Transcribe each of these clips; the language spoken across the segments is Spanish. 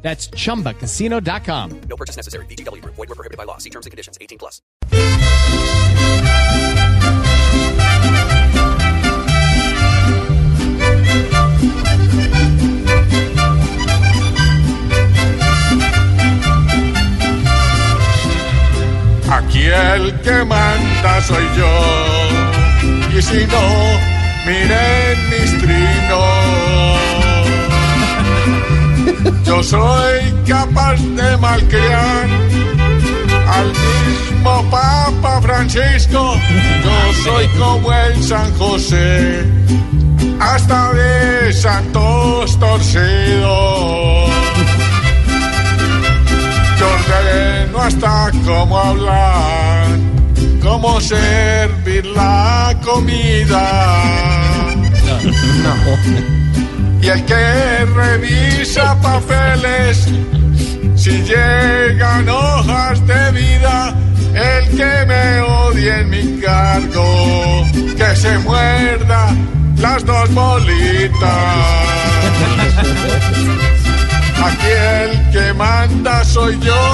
That's chumbacasino.com. No purchase necessary. VGW Group. Void were prohibited by law. See terms and conditions. 18 plus. Aquí el que manda soy yo. Y si no, miren mis trinos. Yo soy capaz de malcriar al mismo Papa Francisco. Yo soy como el San José, hasta de santos torcidos. Yo ordeno hasta cómo hablar, cómo servir la comida. Y el que revisa papeles, si llegan hojas de vida, el que me odie en mi cargo, que se muerda las dos bolitas. Aquí el que manda soy yo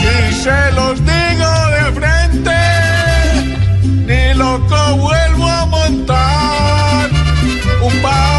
y se los digo de frente, ni loco vuelvo a montar. preocupar.